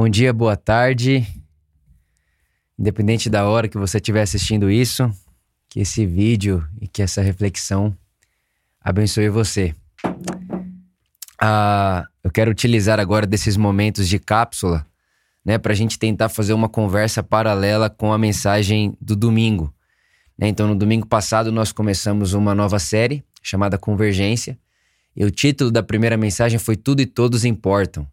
Bom dia, boa tarde. Independente da hora que você estiver assistindo isso, que esse vídeo e que essa reflexão abençoe você. Ah, eu quero utilizar agora desses momentos de cápsula, né, para a gente tentar fazer uma conversa paralela com a mensagem do domingo. Né? Então, no domingo passado, nós começamos uma nova série chamada Convergência. E o título da primeira mensagem foi Tudo e Todos Importam.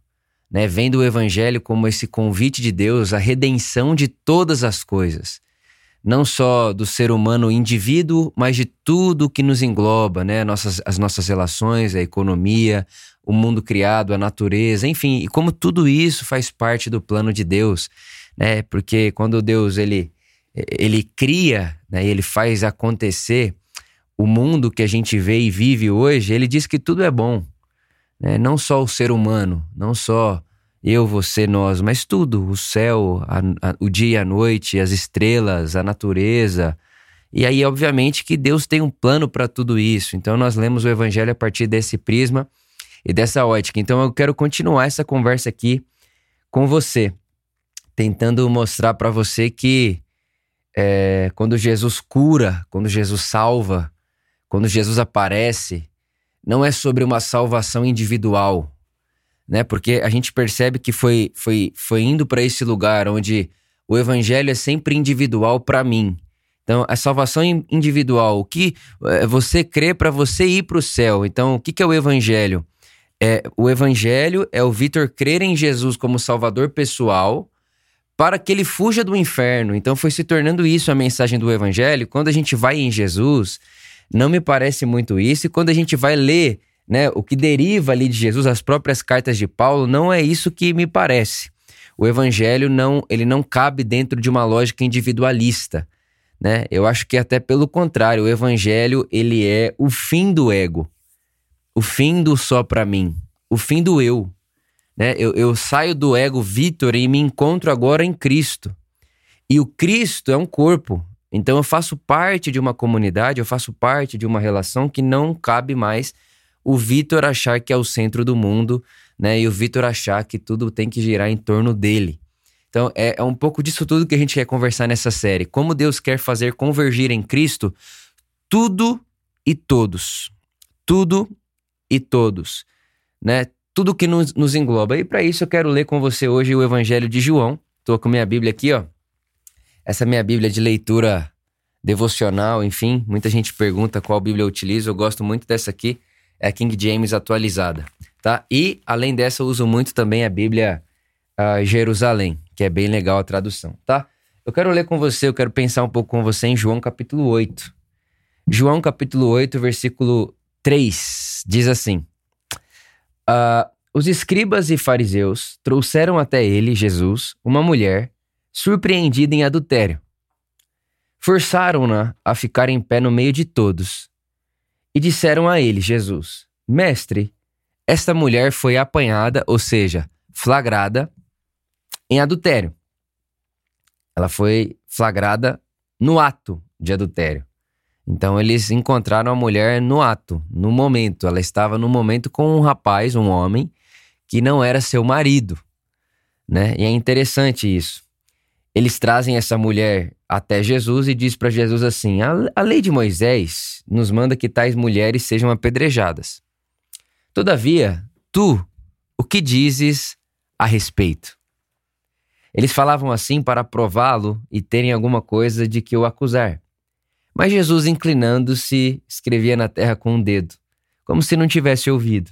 Né? Vendo o Evangelho como esse convite de Deus à redenção de todas as coisas. Não só do ser humano indivíduo, mas de tudo que nos engloba, né? Nossas, as nossas relações, a economia, o mundo criado, a natureza, enfim, e como tudo isso faz parte do plano de Deus, né? Porque quando Deus ele ele cria, né, ele faz acontecer, o mundo que a gente vê e vive hoje, ele diz que tudo é bom. Né? Não só o ser humano, não só eu, você, nós, mas tudo: o céu, a, a, o dia e a noite, as estrelas, a natureza. E aí, obviamente, que Deus tem um plano para tudo isso. Então, nós lemos o Evangelho a partir desse prisma e dessa ótica. Então, eu quero continuar essa conversa aqui com você, tentando mostrar para você que é, quando Jesus cura, quando Jesus salva, quando Jesus aparece, não é sobre uma salvação individual, né? Porque a gente percebe que foi, foi, foi indo para esse lugar onde o evangelho é sempre individual para mim. Então, a salvação individual, o que é, você crê para você ir para o céu. Então, o que, que é o evangelho? É, o evangelho é o Vitor crer em Jesus como salvador pessoal para que ele fuja do inferno. Então, foi se tornando isso a mensagem do evangelho. Quando a gente vai em Jesus, não me parece muito isso. E quando a gente vai ler né, o que deriva ali de Jesus, as próprias cartas de Paulo, não é isso que me parece. O evangelho não, ele não cabe dentro de uma lógica individualista, né? Eu acho que até pelo contrário, o evangelho ele é o fim do ego, o fim do só para mim, o fim do eu, né? Eu, eu saio do ego Vitor e me encontro agora em Cristo. E o Cristo é um corpo, então eu faço parte de uma comunidade, eu faço parte de uma relação que não cabe mais o Vitor achar que é o centro do mundo, né? E o Vitor achar que tudo tem que girar em torno dele. Então é, é um pouco disso tudo que a gente quer conversar nessa série. Como Deus quer fazer convergir em Cristo tudo e todos. Tudo e todos, né? Tudo que nos, nos engloba. E para isso eu quero ler com você hoje o Evangelho de João. Estou com minha Bíblia aqui, ó. Essa é minha Bíblia de leitura devocional, enfim. Muita gente pergunta qual Bíblia eu utilizo. Eu gosto muito dessa aqui, é a King James atualizada, tá? E, além dessa, eu uso muito também a Bíblia uh, Jerusalém, que é bem legal a tradução, tá? Eu quero ler com você, eu quero pensar um pouco com você em João capítulo 8. João capítulo 8, versículo 3, diz assim: uh, Os escribas e fariseus trouxeram até ele, Jesus, uma mulher surpreendida em adultério. Forçaram-na a ficar em pé no meio de todos e disseram a ele, Jesus: Mestre, esta mulher foi apanhada, ou seja, flagrada, em adultério. Ela foi flagrada no ato de adultério. Então eles encontraram a mulher no ato, no momento. Ela estava no momento com um rapaz, um homem, que não era seu marido. Né? E é interessante isso eles trazem essa mulher até Jesus e diz para Jesus assim: a, a lei de Moisés nos manda que tais mulheres sejam apedrejadas. Todavia, tu, o que dizes a respeito? Eles falavam assim para prová-lo e terem alguma coisa de que o acusar. Mas Jesus, inclinando-se, escrevia na terra com um dedo, como se não tivesse ouvido.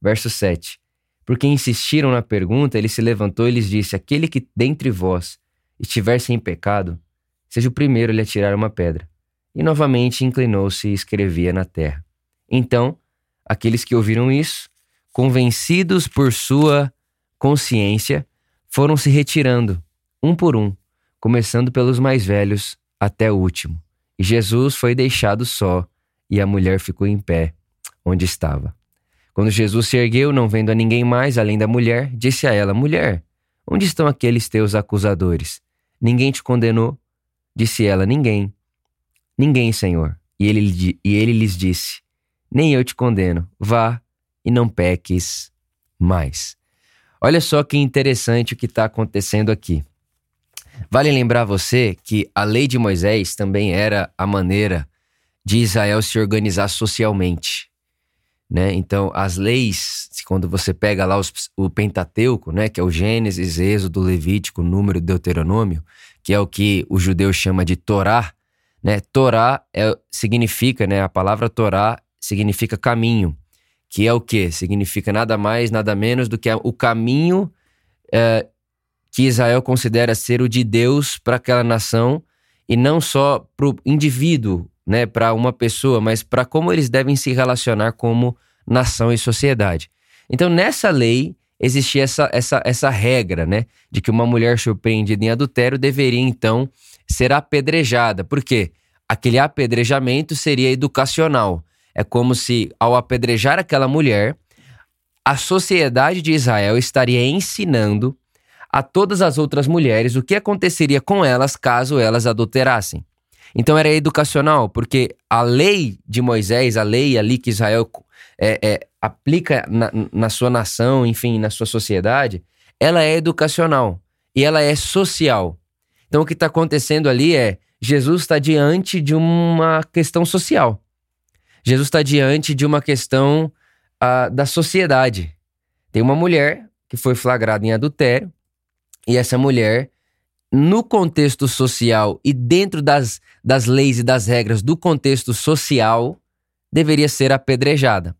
Verso 7. Porque insistiram na pergunta, ele se levantou e lhes disse: Aquele que dentre vós estiver sem pecado, seja o primeiro a lhe atirar uma pedra. E novamente inclinou-se e escrevia na terra. Então, aqueles que ouviram isso, convencidos por sua consciência, foram se retirando, um por um, começando pelos mais velhos até o último. E Jesus foi deixado só, e a mulher ficou em pé, onde estava. Quando Jesus se ergueu, não vendo a ninguém mais além da mulher, disse a ela: Mulher, onde estão aqueles teus acusadores? Ninguém te condenou? Disse ela: Ninguém. Ninguém, Senhor. E ele, e ele lhes disse: Nem eu te condeno. Vá e não peques mais. Olha só que interessante o que está acontecendo aqui. Vale lembrar você que a lei de Moisés também era a maneira de Israel se organizar socialmente. Né? Então, as leis, quando você pega lá os, o Pentateuco, né, que é o Gênesis, Êxodo, Levítico, Número, Deuteronômio, que é o que o judeu chama de Torá, né? Torá é, significa, né, a palavra Torá significa caminho, que é o que? Significa nada mais, nada menos do que o caminho é, que Israel considera ser o de Deus para aquela nação e não só para o indivíduo, né, para uma pessoa, mas para como eles devem se relacionar como nação e sociedade. Então, nessa lei existia essa, essa, essa regra, né, de que uma mulher surpreendida em adultério deveria então ser apedrejada. Por quê? Aquele apedrejamento seria educacional. É como se, ao apedrejar aquela mulher, a sociedade de Israel estaria ensinando a todas as outras mulheres o que aconteceria com elas caso elas adulterassem. Então era educacional, porque a lei de Moisés, a lei ali que Israel é, é, aplica na, na sua nação, enfim, na sua sociedade, ela é educacional e ela é social. Então o que está acontecendo ali é Jesus está diante de uma questão social. Jesus está diante de uma questão uh, da sociedade. Tem uma mulher que foi flagrada em adultério e essa mulher, no contexto social e dentro das, das leis e das regras do contexto social, deveria ser apedrejada.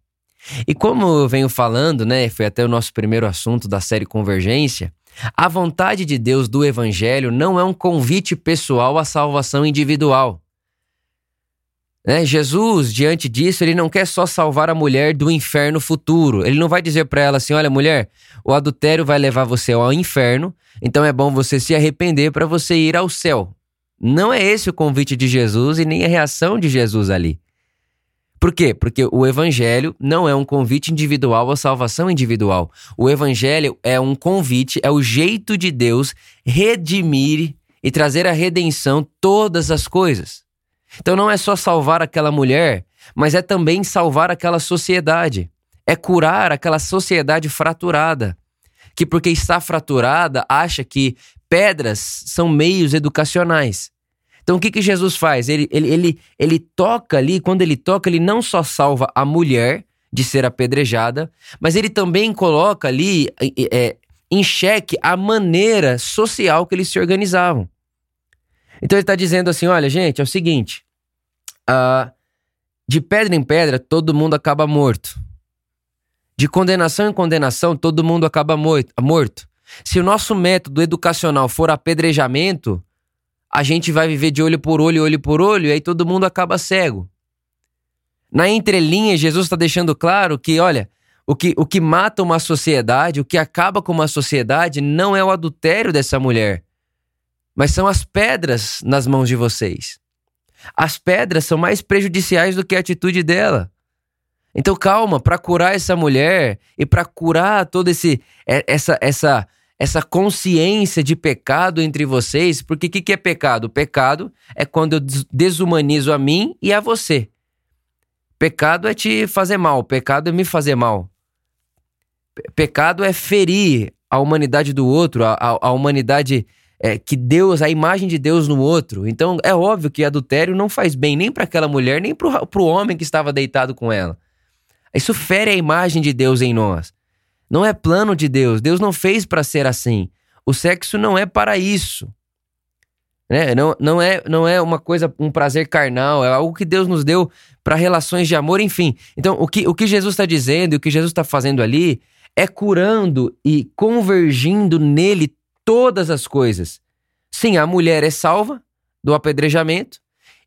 E como eu venho falando, né, foi até o nosso primeiro assunto da série Convergência, a vontade de Deus do Evangelho não é um convite pessoal à salvação individual. Né? Jesus, diante disso, ele não quer só salvar a mulher do inferno futuro. Ele não vai dizer para ela assim: olha, mulher, o adultério vai levar você ao inferno, então é bom você se arrepender para você ir ao céu. Não é esse o convite de Jesus e nem a reação de Jesus ali. Por quê? Porque o evangelho não é um convite individual à salvação individual. O evangelho é um convite, é o jeito de Deus redimir e trazer a redenção todas as coisas. Então não é só salvar aquela mulher, mas é também salvar aquela sociedade. É curar aquela sociedade fraturada, que porque está fraturada acha que pedras são meios educacionais. Então o que, que Jesus faz? Ele, ele, ele, ele toca ali, quando ele toca, ele não só salva a mulher de ser apedrejada, mas ele também coloca ali é, em xeque a maneira social que eles se organizavam. Então ele está dizendo assim: olha, gente, é o seguinte: uh, de pedra em pedra, todo mundo acaba morto. De condenação em condenação, todo mundo acaba morto. Se o nosso método educacional for apedrejamento, a gente vai viver de olho por olho, olho por olho, e aí todo mundo acaba cego. Na entrelinha, Jesus está deixando claro que, olha, o que, o que mata uma sociedade, o que acaba com uma sociedade, não é o adultério dessa mulher, mas são as pedras nas mãos de vocês. As pedras são mais prejudiciais do que a atitude dela. Então calma, para curar essa mulher e para curar toda esse é, essa essa essa consciência de pecado entre vocês, porque o que, que é pecado? Pecado é quando eu desumanizo a mim e a você. Pecado é te fazer mal, pecado é me fazer mal. Pecado é ferir a humanidade do outro, a, a, a humanidade é, que Deus, a imagem de Deus no outro. Então é óbvio que adultério não faz bem nem para aquela mulher, nem para o homem que estava deitado com ela. Isso fere a imagem de Deus em nós. Não é plano de Deus. Deus não fez para ser assim. O sexo não é para isso. Né? Não, não, é, não é uma coisa, um prazer carnal, é algo que Deus nos deu para relações de amor, enfim. Então, o que, o que Jesus está dizendo e o que Jesus está fazendo ali é curando e convergindo nele todas as coisas. Sim, a mulher é salva do apedrejamento,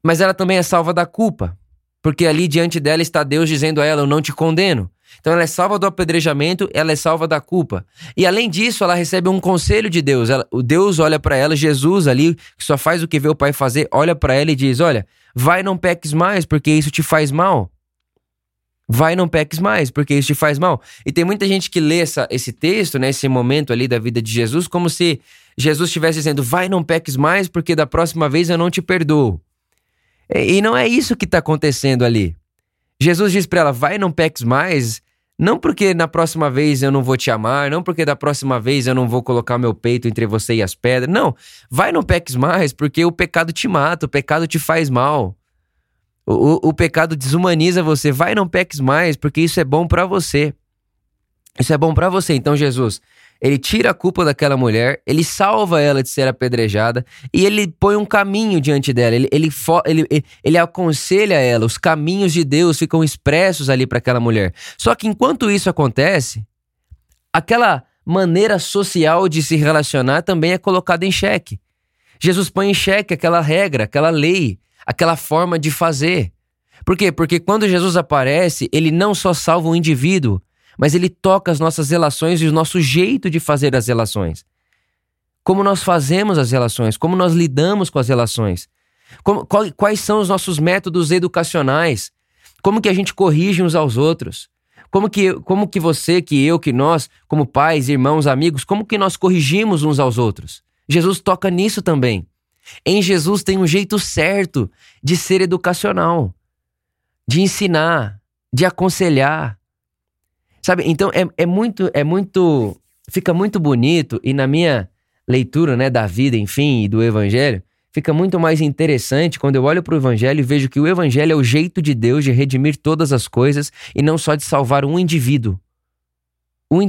mas ela também é salva da culpa, porque ali diante dela está Deus dizendo a ela: Eu não te condeno. Então ela é salva do apedrejamento, ela é salva da culpa. E além disso, ela recebe um conselho de Deus. Ela, o Deus olha para ela, Jesus ali, que só faz o que vê o Pai fazer, olha para ela e diz: Olha, vai não peques mais, porque isso te faz mal. Vai não peques mais, porque isso te faz mal. E tem muita gente que lê essa, esse texto, né, esse momento ali da vida de Jesus, como se Jesus estivesse dizendo: vai não peques mais, porque da próxima vez eu não te perdoo. E, e não é isso que está acontecendo ali. Jesus diz para ela: vai não peques mais, Não porque na próxima vez eu não vou te amar, não porque da próxima vez eu não vou colocar meu peito entre você e as pedras. Não, vai não peques mais, porque o pecado te mata, o pecado te faz mal. O, o, pecado desumaniza você. Vai não peques mais, porque isso é bom para você. Isso é bom para você. Então, Jesus, ele tira a culpa daquela mulher, ele salva ela de ser apedrejada e ele põe um caminho diante dela. Ele, ele, ele, ele aconselha ela, os caminhos de Deus ficam expressos ali para aquela mulher. Só que enquanto isso acontece, aquela maneira social de se relacionar também é colocada em xeque. Jesus põe em xeque aquela regra, aquela lei, aquela forma de fazer. Por quê? Porque quando Jesus aparece, ele não só salva o indivíduo, mas ele toca as nossas relações e o nosso jeito de fazer as relações. Como nós fazemos as relações, como nós lidamos com as relações. Como, quais são os nossos métodos educacionais? Como que a gente corrige uns aos outros? Como que, como que você, que eu, que nós, como pais, irmãos, amigos, como que nós corrigimos uns aos outros? Jesus toca nisso também. Em Jesus tem um jeito certo de ser educacional, de ensinar, de aconselhar, Sabe? Então é, é muito, é muito. Fica muito bonito e na minha leitura, né, da vida, enfim, e do evangelho, fica muito mais interessante quando eu olho para o evangelho e vejo que o evangelho é o jeito de Deus de redimir todas as coisas e não só de salvar um indivíduo. Um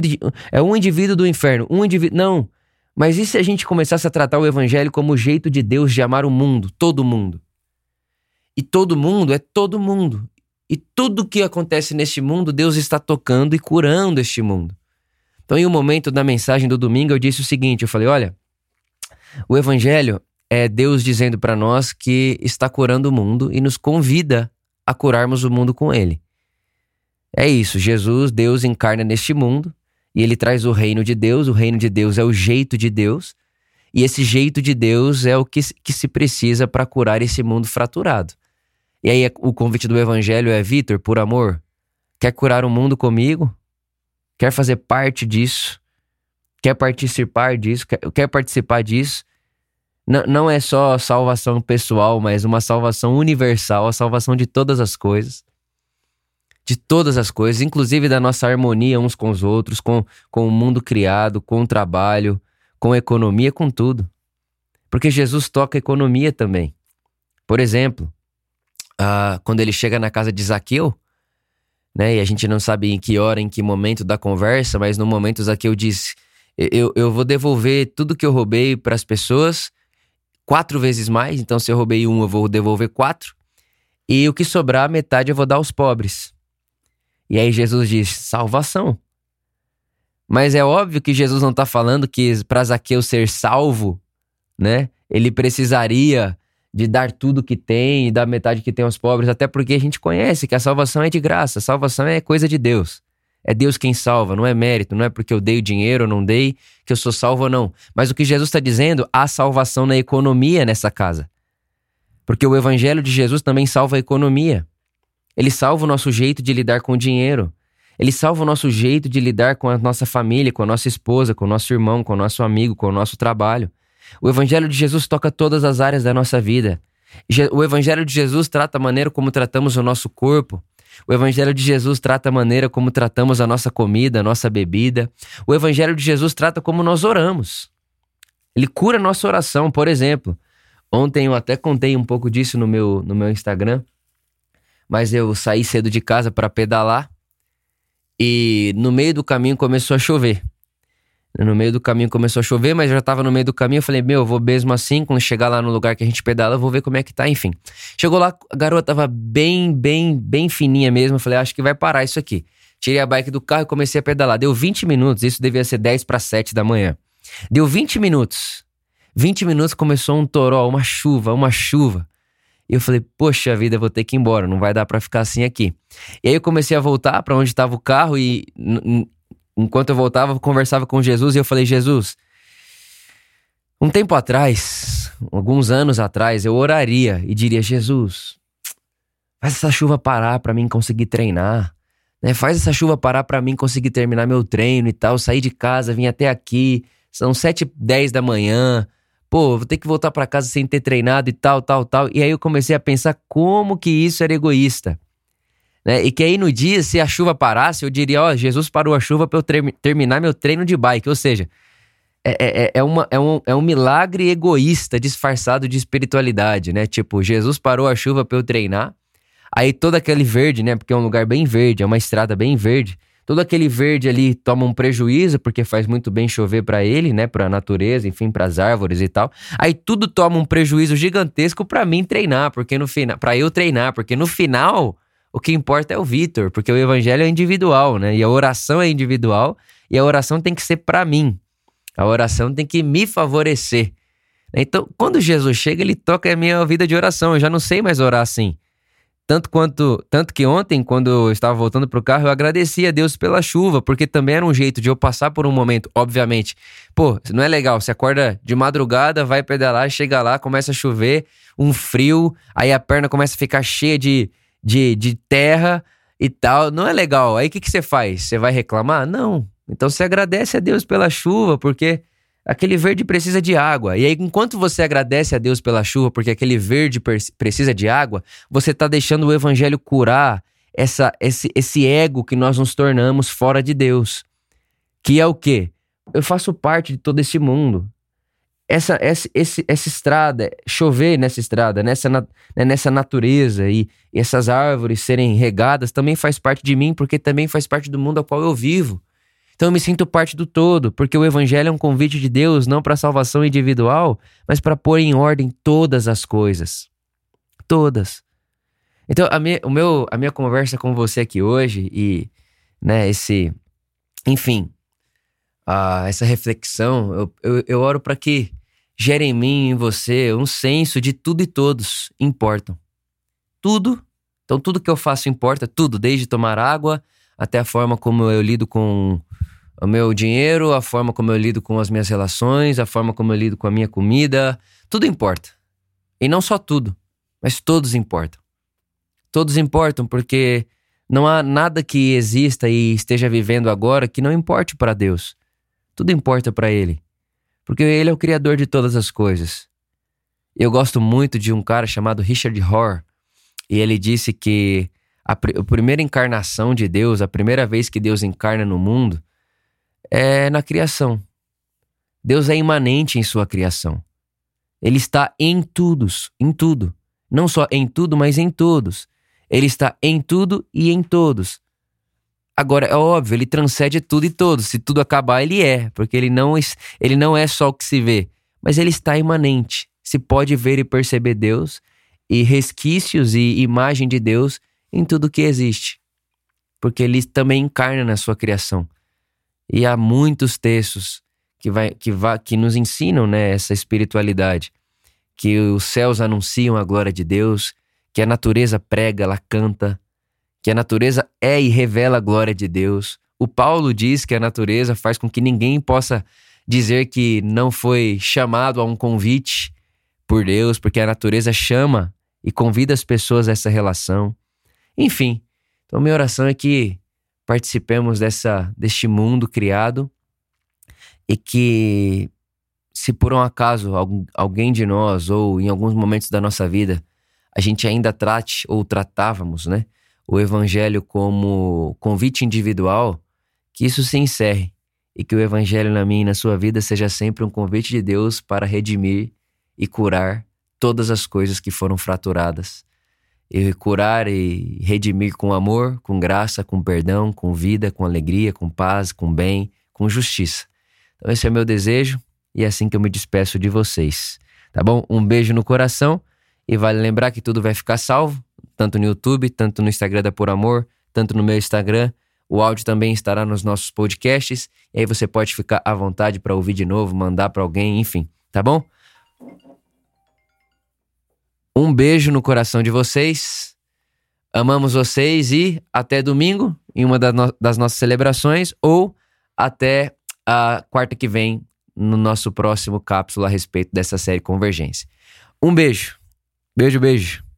é um indivíduo do inferno, um indivíduo. Não. Mas e se a gente começasse a tratar o evangelho como o jeito de Deus de amar o mundo, todo mundo? E todo mundo é todo mundo. E tudo que acontece neste mundo, Deus está tocando e curando este mundo. Então, em um momento da mensagem do domingo, eu disse o seguinte: eu falei, olha, o evangelho é Deus dizendo para nós que está curando o mundo e nos convida a curarmos o mundo com ele. É isso, Jesus, Deus encarna neste mundo e ele traz o reino de Deus. O reino de Deus é o jeito de Deus. E esse jeito de Deus é o que, que se precisa para curar esse mundo fraturado. E aí o convite do evangelho é: Vitor, por amor, quer curar o mundo comigo? Quer fazer parte disso? Quer participar disso? Quer, quer participar disso? Não, não é só salvação pessoal, mas uma salvação universal, a salvação de todas as coisas. De todas as coisas, inclusive da nossa harmonia uns com os outros, com, com o mundo criado, com o trabalho, com a economia, com tudo. Porque Jesus toca a economia também. Por exemplo, uh, quando ele chega na casa de Zaqueu, né? E a gente não sabe em que hora, em que momento da conversa, mas no momento Zaqueu diz: Eu, eu vou devolver tudo que eu roubei para as pessoas quatro vezes mais. Então, se eu roubei um, eu vou devolver quatro. E o que sobrar, metade eu vou dar aos pobres. E aí Jesus diz: salvação. Mas é óbvio que Jesus não está falando que para Zaqueu ser salvo, né? Ele precisaria de dar tudo que tem e dar metade que tem aos pobres, até porque a gente conhece que a salvação é de graça, a salvação é coisa de Deus. É Deus quem salva, não é mérito, não é porque eu dei o dinheiro ou não dei que eu sou salvo ou não. Mas o que Jesus está dizendo, há salvação na economia nessa casa. Porque o evangelho de Jesus também salva a economia. Ele salva o nosso jeito de lidar com o dinheiro. Ele salva o nosso jeito de lidar com a nossa família, com a nossa esposa, com o nosso irmão, com o nosso amigo, com o nosso trabalho. O Evangelho de Jesus toca todas as áreas da nossa vida. O Evangelho de Jesus trata a maneira como tratamos o nosso corpo. O Evangelho de Jesus trata a maneira como tratamos a nossa comida, a nossa bebida. O Evangelho de Jesus trata como nós oramos. Ele cura a nossa oração. Por exemplo, ontem eu até contei um pouco disso no meu, no meu Instagram, mas eu saí cedo de casa para pedalar e no meio do caminho começou a chover. No meio do caminho começou a chover, mas já tava no meio do caminho. Eu falei, meu, eu vou mesmo assim. Quando chegar lá no lugar que a gente pedala, eu vou ver como é que tá. Enfim. Chegou lá, a garota tava bem, bem, bem fininha mesmo. Eu falei, acho que vai parar isso aqui. Tirei a bike do carro e comecei a pedalar. Deu 20 minutos, isso devia ser 10 para 7 da manhã. Deu 20 minutos. 20 minutos começou um toró, uma chuva, uma chuva. E eu falei, poxa vida, vou ter que ir embora, não vai dar para ficar assim aqui. E aí eu comecei a voltar para onde estava o carro e enquanto eu voltava, eu conversava com Jesus e eu falei: Jesus, um tempo atrás, alguns anos atrás, eu oraria e diria: Jesus, faz essa chuva parar para mim conseguir treinar. Né? Faz essa chuva parar para mim conseguir terminar meu treino e tal. Sair de casa, vim até aqui, são sete dez da manhã. Pô, vou ter que voltar para casa sem ter treinado e tal, tal, tal. E aí eu comecei a pensar como que isso era egoísta. Né? E que aí no dia, se a chuva parasse, eu diria: Ó, oh, Jesus parou a chuva para eu ter terminar meu treino de bike. Ou seja, é, é, é, é, uma, é, um, é um milagre egoísta disfarçado de espiritualidade, né? Tipo, Jesus parou a chuva para eu treinar. Aí todo aquele verde, né? Porque é um lugar bem verde, é uma estrada bem verde. Todo aquele verde ali toma um prejuízo porque faz muito bem chover para ele, né? Para a natureza, enfim, para as árvores e tal. Aí tudo toma um prejuízo gigantesco para mim treinar, porque no final, para eu treinar, porque no final o que importa é o Vitor, porque o evangelho é individual, né? E a oração é individual e a oração tem que ser para mim. A oração tem que me favorecer. Então, quando Jesus chega, ele toca a minha vida de oração. Eu já não sei mais orar assim. Tanto quanto, tanto que ontem, quando eu estava voltando para o carro, eu agradeci a Deus pela chuva, porque também era um jeito de eu passar por um momento, obviamente. Pô, não é legal, você acorda de madrugada, vai pedalar, chega lá, começa a chover, um frio, aí a perna começa a ficar cheia de, de, de terra e tal. Não é legal. Aí o que, que você faz? Você vai reclamar? Não. Então você agradece a Deus pela chuva, porque aquele verde precisa de água. E aí, enquanto você agradece a Deus pela chuva, porque aquele verde precisa de água, você está deixando o evangelho curar essa, esse, esse ego que nós nos tornamos fora de Deus. Que é o quê? Eu faço parte de todo esse mundo. Essa, essa, esse, essa estrada, chover nessa estrada, nessa, né, nessa natureza e, e essas árvores serem regadas também faz parte de mim, porque também faz parte do mundo ao qual eu vivo. Então eu me sinto parte do todo, porque o evangelho é um convite de Deus não para salvação individual, mas para pôr em ordem todas as coisas. Todas. Então a minha, o meu, a minha conversa com você aqui hoje e né, esse, enfim, essa reflexão, eu, eu, eu oro para que gere em mim e em você um senso de tudo e todos importam. Tudo. Então tudo que eu faço importa, tudo, desde tomar água até a forma como eu lido com o meu dinheiro, a forma como eu lido com as minhas relações, a forma como eu lido com a minha comida, tudo importa. E não só tudo, mas todos importam. Todos importam porque não há nada que exista e esteja vivendo agora que não importe para Deus. Tudo importa para Ele, porque Ele é o Criador de todas as coisas. Eu gosto muito de um cara chamado Richard Rohr, e ele disse que a, a primeira encarnação de Deus, a primeira vez que Deus encarna no mundo, é na criação. Deus é imanente em sua criação. Ele está em todos, em tudo. Não só em tudo, mas em todos. Ele está em tudo e em todos. Agora, é óbvio, ele transcende tudo e todos. Se tudo acabar, ele é, porque ele não, ele não é só o que se vê, mas ele está imanente. Se pode ver e perceber Deus e resquícios e imagem de Deus em tudo que existe. Porque ele também encarna na sua criação. E há muitos textos que, vai, que, vai, que nos ensinam né, essa espiritualidade. Que os céus anunciam a glória de Deus, que a natureza prega, ela canta, que a natureza é e revela a glória de Deus. O Paulo diz que a natureza faz com que ninguém possa dizer que não foi chamado a um convite por Deus, porque a natureza chama e convida as pessoas a essa relação. Enfim, então minha oração é que participemos dessa, deste mundo criado e que, se por um acaso alguém de nós ou em alguns momentos da nossa vida a gente ainda trate ou tratávamos, né, o evangelho como convite individual, que isso se encerre e que o evangelho na minha e na sua vida seja sempre um convite de Deus para redimir e curar todas as coisas que foram fraturadas e curar e redimir com amor, com graça, com perdão, com vida, com alegria, com paz, com bem, com justiça. Então, esse é meu desejo e é assim que eu me despeço de vocês. Tá bom? Um beijo no coração e vale lembrar que tudo vai ficar salvo, tanto no YouTube, tanto no Instagram da Por Amor, tanto no meu Instagram. O áudio também estará nos nossos podcasts e aí você pode ficar à vontade para ouvir de novo, mandar para alguém, enfim, tá bom? Um beijo no coração de vocês. Amamos vocês e até domingo em uma das nossas celebrações ou até a quarta que vem no nosso próximo cápsula a respeito dessa série Convergência. Um beijo. Beijo, beijo.